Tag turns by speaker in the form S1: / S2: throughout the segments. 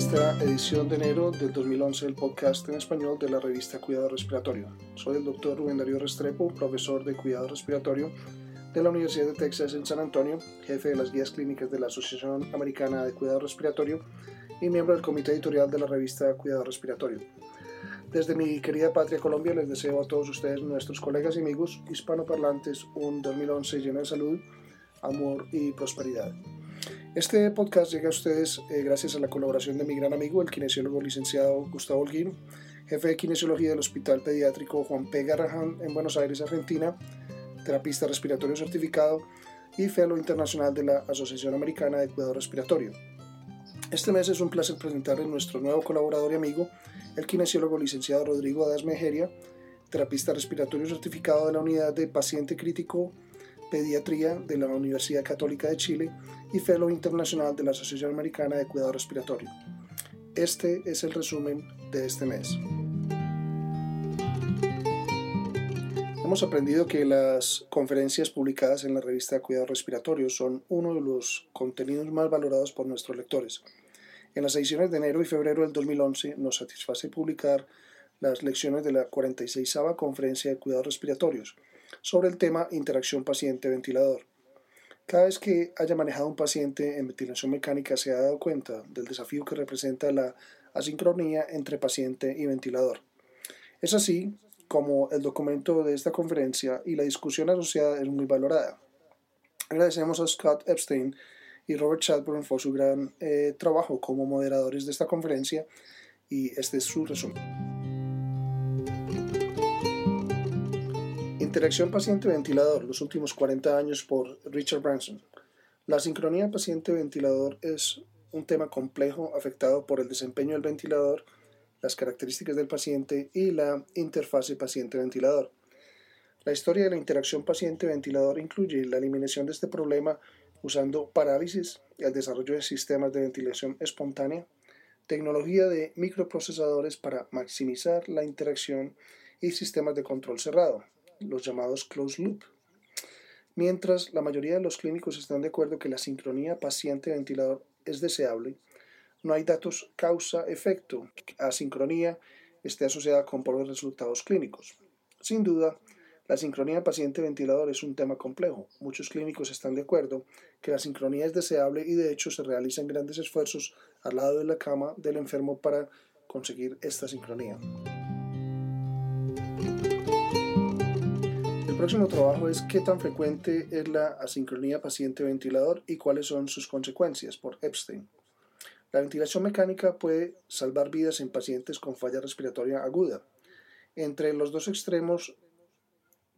S1: esta edición de enero del 2011 del podcast en español de la revista Cuidado Respiratorio. Soy el doctor Rubén Darío Restrepo, profesor de Cuidado Respiratorio de la Universidad de Texas en San Antonio, jefe de las guías clínicas de la Asociación Americana de Cuidado Respiratorio y miembro del comité editorial de la revista Cuidado Respiratorio. Desde mi querida patria Colombia les deseo a todos ustedes, nuestros colegas y amigos hispanoparlantes, un 2011 lleno de salud, amor y prosperidad. Este podcast llega a ustedes eh, gracias a la colaboración de mi gran amigo, el kinesiólogo licenciado Gustavo Holguín, jefe de kinesiología del Hospital Pediátrico Juan P. Garrahan en Buenos Aires, Argentina, terapista respiratorio certificado y fellow internacional de la Asociación Americana de Cuidado Respiratorio. Este mes es un placer presentarles nuestro nuevo colaborador y amigo, el kinesiólogo licenciado Rodrigo Adas Mejeria, terapista respiratorio certificado de la Unidad de Paciente Crítico Pediatría de la Universidad Católica de Chile y Fellow Internacional de la Asociación Americana de Cuidado Respiratorio. Este es el resumen de este mes. Hemos aprendido que las conferencias publicadas en la revista Cuidado Respiratorio son uno de los contenidos más valorados por nuestros lectores. En las ediciones de enero y febrero del 2011 nos satisface publicar las lecciones de la 46 Conferencia de Cuidados Respiratorios, sobre el tema interacción paciente-ventilador. Cada vez que haya manejado un paciente en ventilación mecánica se ha dado cuenta del desafío que representa la asincronía entre paciente y ventilador. Es así como el documento de esta conferencia y la discusión asociada es muy valorada. Agradecemos a Scott Epstein y Robert Chadbourne por su gran eh, trabajo como moderadores de esta conferencia y este es su resumen. Interacción paciente-ventilador, los últimos 40 años por Richard Branson. La sincronía paciente-ventilador es un tema complejo afectado por el desempeño del ventilador, las características del paciente y la interfase paciente-ventilador. La historia de la interacción paciente-ventilador incluye la eliminación de este problema usando parálisis, el desarrollo de sistemas de ventilación espontánea, tecnología de microprocesadores para maximizar la interacción y sistemas de control cerrado, los llamados closed loop. Mientras la mayoría de los clínicos están de acuerdo que la sincronía paciente-ventilador es deseable, no hay datos causa-efecto que sincronía esté asociada con pobres resultados clínicos. Sin duda, la sincronía paciente-ventilador es un tema complejo. Muchos clínicos están de acuerdo que la sincronía es deseable y de hecho se realizan grandes esfuerzos al lado de la cama del enfermo para conseguir esta sincronía. Próximo trabajo es qué tan frecuente es la asincronía paciente-ventilador y cuáles son sus consecuencias por Epstein. La ventilación mecánica puede salvar vidas en pacientes con falla respiratoria aguda. Entre los dos extremos,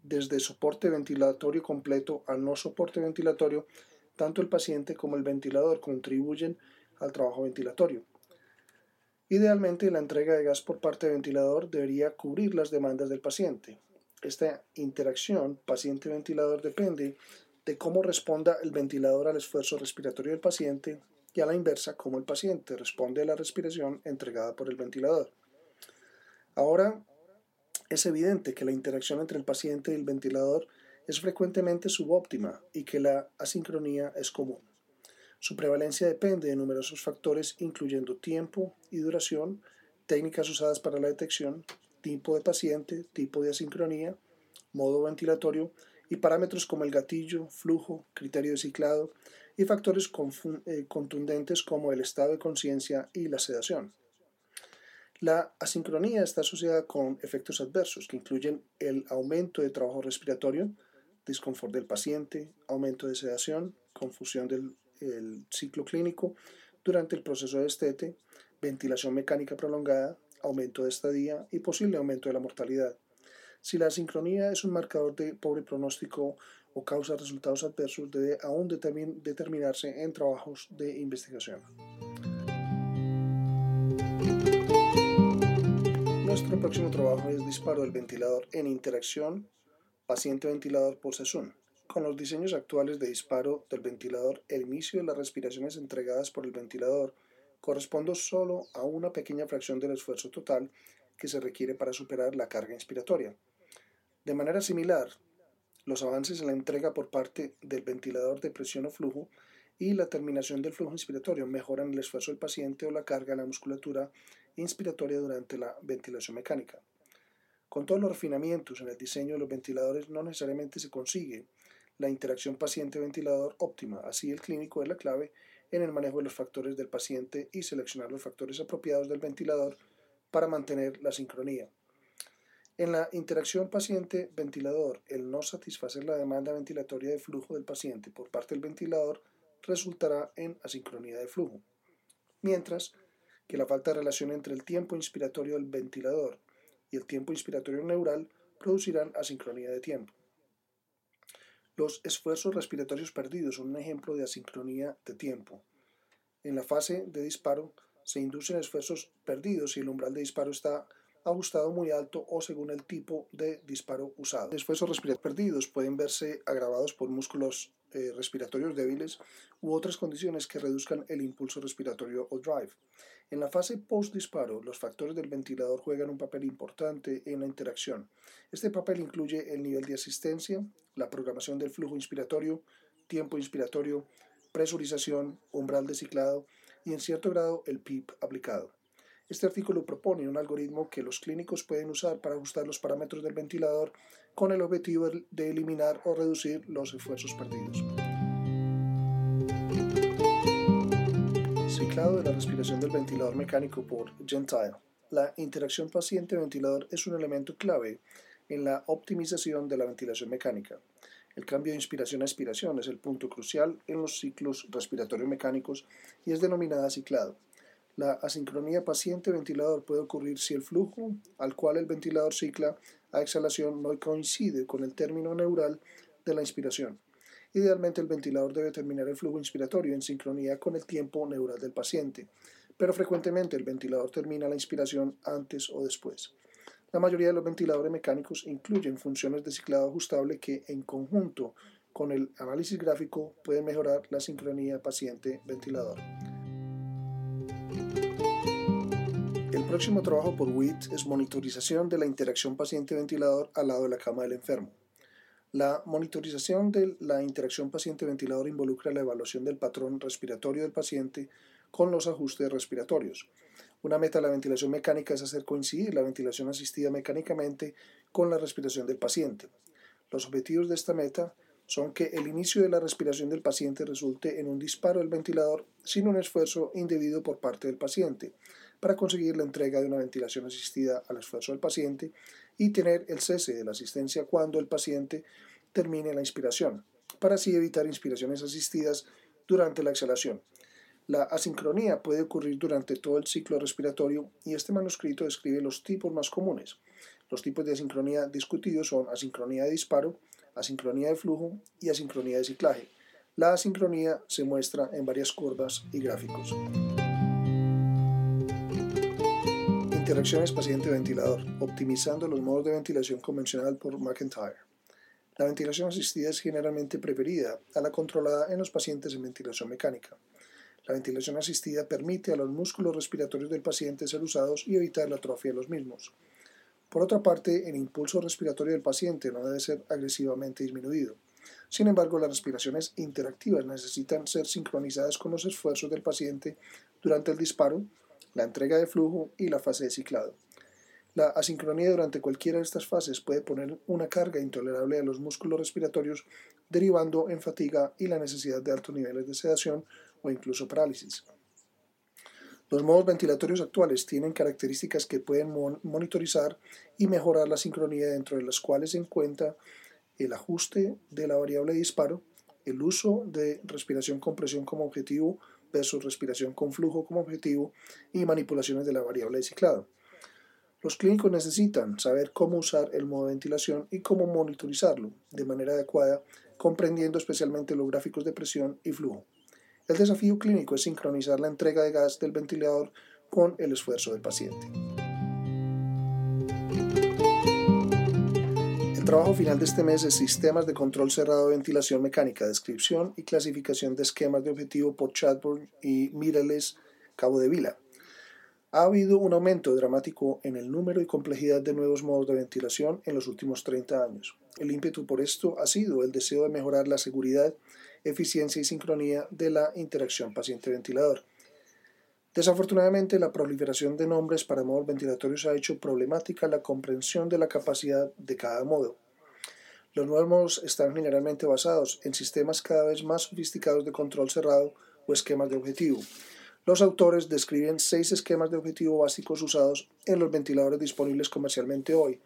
S1: desde soporte ventilatorio completo a no soporte ventilatorio, tanto el paciente como el ventilador contribuyen al trabajo ventilatorio. Idealmente, la entrega de gas por parte del ventilador debería cubrir las demandas del paciente. Esta interacción paciente-ventilador depende de cómo responda el ventilador al esfuerzo respiratorio del paciente y a la inversa cómo el paciente responde a la respiración entregada por el ventilador. Ahora, es evidente que la interacción entre el paciente y el ventilador es frecuentemente subóptima y que la asincronía es común. Su prevalencia depende de numerosos factores incluyendo tiempo y duración, técnicas usadas para la detección, tipo de paciente, tipo de asincronía, modo ventilatorio y parámetros como el gatillo, flujo, criterio de ciclado y factores eh, contundentes como el estado de conciencia y la sedación. La asincronía está asociada con efectos adversos que incluyen el aumento de trabajo respiratorio, disconfort del paciente, aumento de sedación, confusión del ciclo clínico durante el proceso de estete, ventilación mecánica prolongada, aumento de estadía y posible aumento de la mortalidad. Si la sincronía es un marcador de pobre pronóstico o causa resultados adversos, debe aún determinarse en trabajos de investigación. Nuestro próximo trabajo es disparo del ventilador en interacción paciente-ventilador por SESUN. Con los diseños actuales de disparo del ventilador, el inicio de las respiraciones entregadas por el ventilador corresponde solo a una pequeña fracción del esfuerzo total que se requiere para superar la carga inspiratoria. De manera similar, los avances en la entrega por parte del ventilador de presión o flujo y la terminación del flujo inspiratorio mejoran el esfuerzo del paciente o la carga en la musculatura inspiratoria durante la ventilación mecánica. Con todos los refinamientos en el diseño de los ventiladores no necesariamente se consigue la interacción paciente-ventilador óptima, así el clínico es la clave en el manejo de los factores del paciente y seleccionar los factores apropiados del ventilador para mantener la sincronía. En la interacción paciente-ventilador, el no satisfacer la demanda ventilatoria de flujo del paciente por parte del ventilador resultará en asincronía de flujo, mientras que la falta de relación entre el tiempo inspiratorio del ventilador y el tiempo inspiratorio neural producirán asincronía de tiempo. Los esfuerzos respiratorios perdidos son un ejemplo de asincronía de tiempo. En la fase de disparo se inducen esfuerzos perdidos si el umbral de disparo está ajustado muy alto o según el tipo de disparo usado. Los esfuerzos respiratorios perdidos pueden verse agravados por músculos eh, respiratorios débiles u otras condiciones que reduzcan el impulso respiratorio o drive. En la fase post-disparo, los factores del ventilador juegan un papel importante en la interacción. Este papel incluye el nivel de asistencia, la programación del flujo inspiratorio, tiempo inspiratorio, presurización, umbral de ciclado y en cierto grado el PIP aplicado. Este artículo propone un algoritmo que los clínicos pueden usar para ajustar los parámetros del ventilador con el objetivo de eliminar o reducir los esfuerzos perdidos. Ciclado de la respiración del ventilador mecánico por Gentile. La interacción paciente-ventilador es un elemento clave en la optimización de la ventilación mecánica. El cambio de inspiración a expiración es el punto crucial en los ciclos respiratorios mecánicos y es denominada ciclado. La asincronía paciente-ventilador puede ocurrir si el flujo al cual el ventilador cicla a exhalación no coincide con el término neural de la inspiración. Idealmente el ventilador debe terminar el flujo inspiratorio en sincronía con el tiempo neural del paciente, pero frecuentemente el ventilador termina la inspiración antes o después. La mayoría de los ventiladores mecánicos incluyen funciones de ciclado ajustable que, en conjunto con el análisis gráfico, pueden mejorar la sincronía paciente-ventilador. El próximo trabajo por WIT es monitorización de la interacción paciente-ventilador al lado de la cama del enfermo. La monitorización de la interacción paciente-ventilador involucra la evaluación del patrón respiratorio del paciente con los ajustes respiratorios. Una meta de la ventilación mecánica es hacer coincidir la ventilación asistida mecánicamente con la respiración del paciente. Los objetivos de esta meta son que el inicio de la respiración del paciente resulte en un disparo del ventilador sin un esfuerzo indebido por parte del paciente, para conseguir la entrega de una ventilación asistida al esfuerzo del paciente y tener el cese de la asistencia cuando el paciente termine la inspiración, para así evitar inspiraciones asistidas durante la exhalación. La asincronía puede ocurrir durante todo el ciclo respiratorio y este manuscrito describe los tipos más comunes. Los tipos de asincronía discutidos son asincronía de disparo, asincronía de flujo y asincronía de ciclaje. La asincronía se muestra en varias curvas y gráficos. Interacciones paciente-ventilador, optimizando los modos de ventilación convencional por McIntyre. La ventilación asistida es generalmente preferida a la controlada en los pacientes en ventilación mecánica. La ventilación asistida permite a los músculos respiratorios del paciente ser usados y evitar la atrofia de los mismos. Por otra parte, el impulso respiratorio del paciente no debe ser agresivamente disminuido. Sin embargo, las respiraciones interactivas necesitan ser sincronizadas con los esfuerzos del paciente durante el disparo, la entrega de flujo y la fase de ciclado. La asincronía durante cualquiera de estas fases puede poner una carga intolerable a los músculos respiratorios, derivando en fatiga y la necesidad de altos niveles de sedación o incluso parálisis. Los modos ventilatorios actuales tienen características que pueden monitorizar y mejorar la sincronía dentro de las cuales se encuentra el ajuste de la variable de disparo, el uso de respiración con presión como objetivo versus respiración con flujo como objetivo y manipulaciones de la variable de ciclado. Los clínicos necesitan saber cómo usar el modo de ventilación y cómo monitorizarlo de manera adecuada, comprendiendo especialmente los gráficos de presión y flujo. El desafío clínico es sincronizar la entrega de gas del ventilador con el esfuerzo del paciente. Trabajo final de este mes es Sistemas de Control Cerrado de Ventilación Mecánica, Descripción y Clasificación de Esquemas de Objetivo por Chadbourne y Mireles Cabo de Vila. Ha habido un aumento dramático en el número y complejidad de nuevos modos de ventilación en los últimos 30 años. El ímpetu por esto ha sido el deseo de mejorar la seguridad eficiencia y sincronía de la interacción paciente-ventilador. Desafortunadamente, la proliferación de nombres para modos ventilatorios ha hecho problemática la comprensión de la capacidad de cada modo. Los nuevos están generalmente basados en sistemas cada vez más sofisticados de control cerrado o esquemas de objetivo. Los autores describen seis esquemas de objetivo básicos usados en los ventiladores disponibles comercialmente hoy.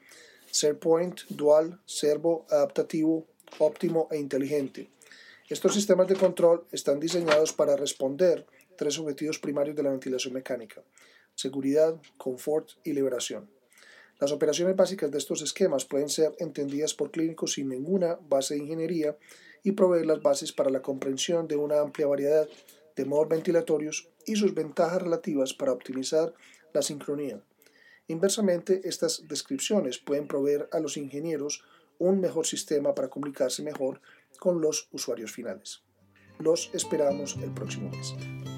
S1: SharePoint, Dual, Servo, Adaptativo, Óptimo e Inteligente. Estos sistemas de control están diseñados para responder tres objetivos primarios de la ventilación mecánica, seguridad, confort y liberación. Las operaciones básicas de estos esquemas pueden ser entendidas por clínicos sin ninguna base de ingeniería y proveer las bases para la comprensión de una amplia variedad de modos ventilatorios y sus ventajas relativas para optimizar la sincronía. Inversamente, estas descripciones pueden proveer a los ingenieros un mejor sistema para comunicarse mejor con los usuarios finales. Los esperamos el próximo mes.